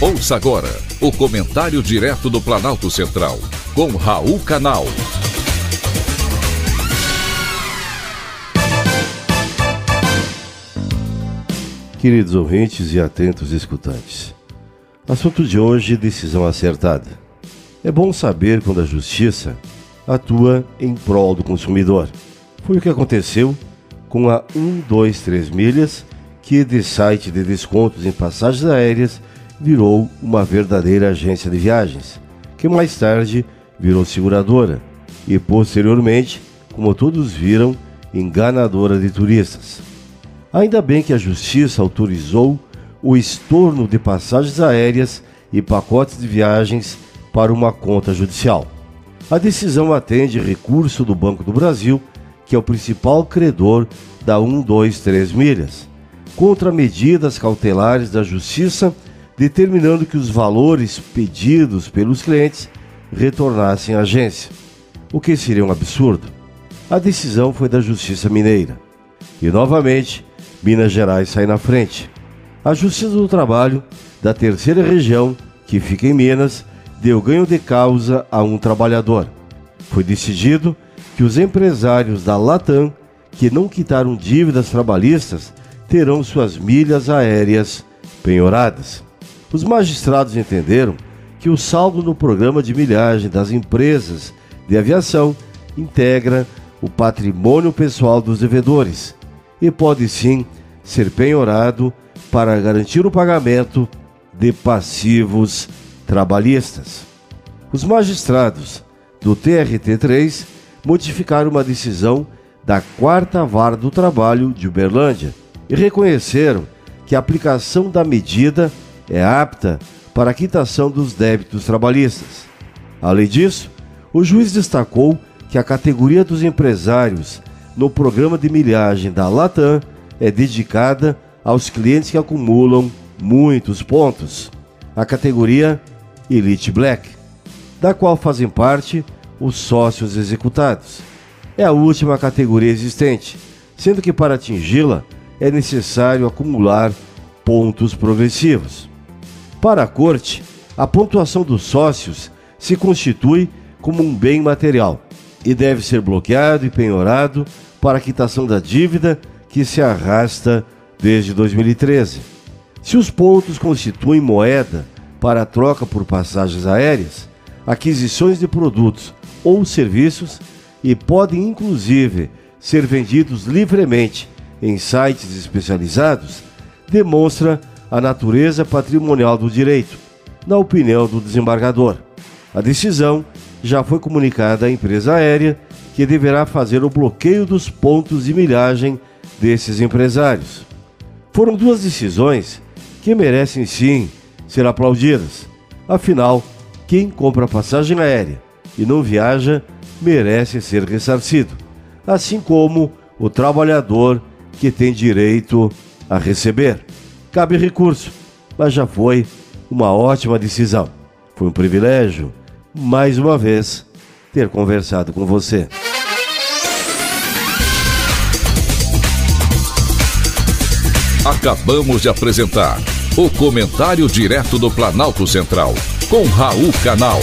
Ouça agora o comentário direto do Planalto Central, com Raul Canal. Queridos ouvintes e atentos escutantes, assunto de hoje: decisão acertada. É bom saber quando a justiça atua em prol do consumidor. Foi o que aconteceu com a 123 Milhas, que de site de descontos em passagens aéreas virou uma verdadeira agência de viagens, que mais tarde virou seguradora e posteriormente, como todos viram, enganadora de turistas. Ainda bem que a justiça autorizou o estorno de passagens aéreas e pacotes de viagens para uma conta judicial. A decisão atende recurso do Banco do Brasil, que é o principal credor da 123 Milhas, contra medidas cautelares da Justiça, determinando que os valores pedidos pelos clientes retornassem à agência, o que seria um absurdo. A decisão foi da Justiça Mineira. E novamente, Minas Gerais sai na frente. A Justiça do Trabalho da terceira região, que fica em Minas, deu ganho de causa a um trabalhador. Foi decidido que os empresários da Latam que não quitaram dívidas trabalhistas terão suas milhas aéreas penhoradas. Os magistrados entenderam que o saldo no programa de milhagem das empresas de aviação integra o patrimônio pessoal dos devedores e pode sim ser penhorado para garantir o pagamento de passivos trabalhistas. Os magistrados do TRT3 modificaram uma decisão da Quarta Vara do Trabalho de Uberlândia e reconheceram que a aplicação da medida é apta para a quitação dos débitos trabalhistas. Além disso, o juiz destacou que a categoria dos empresários no programa de milhagem da Latam é dedicada aos clientes que acumulam muitos pontos. A categoria Elite Black, da qual fazem parte os sócios executados. É a última categoria existente, sendo que para atingi-la é necessário acumular pontos progressivos. Para a Corte, a pontuação dos sócios se constitui como um bem material e deve ser bloqueado e penhorado para a quitação da dívida que se arrasta desde 2013. Se os pontos constituem moeda para troca por passagens aéreas, aquisições de produtos ou serviços e podem inclusive ser vendidos livremente em sites especializados, demonstra a natureza patrimonial do direito, na opinião do desembargador. A decisão já foi comunicada à empresa aérea, que deverá fazer o bloqueio dos pontos de milhagem desses empresários. Foram duas decisões que merecem sim ser aplaudidas. Afinal, quem compra passagem aérea e não viaja merece ser ressarcido, assim como o trabalhador que tem direito a receber. Cabe recurso, mas já foi uma ótima decisão. Foi um privilégio, mais uma vez, ter conversado com você. Acabamos de apresentar o Comentário Direto do Planalto Central, com Raul Canal.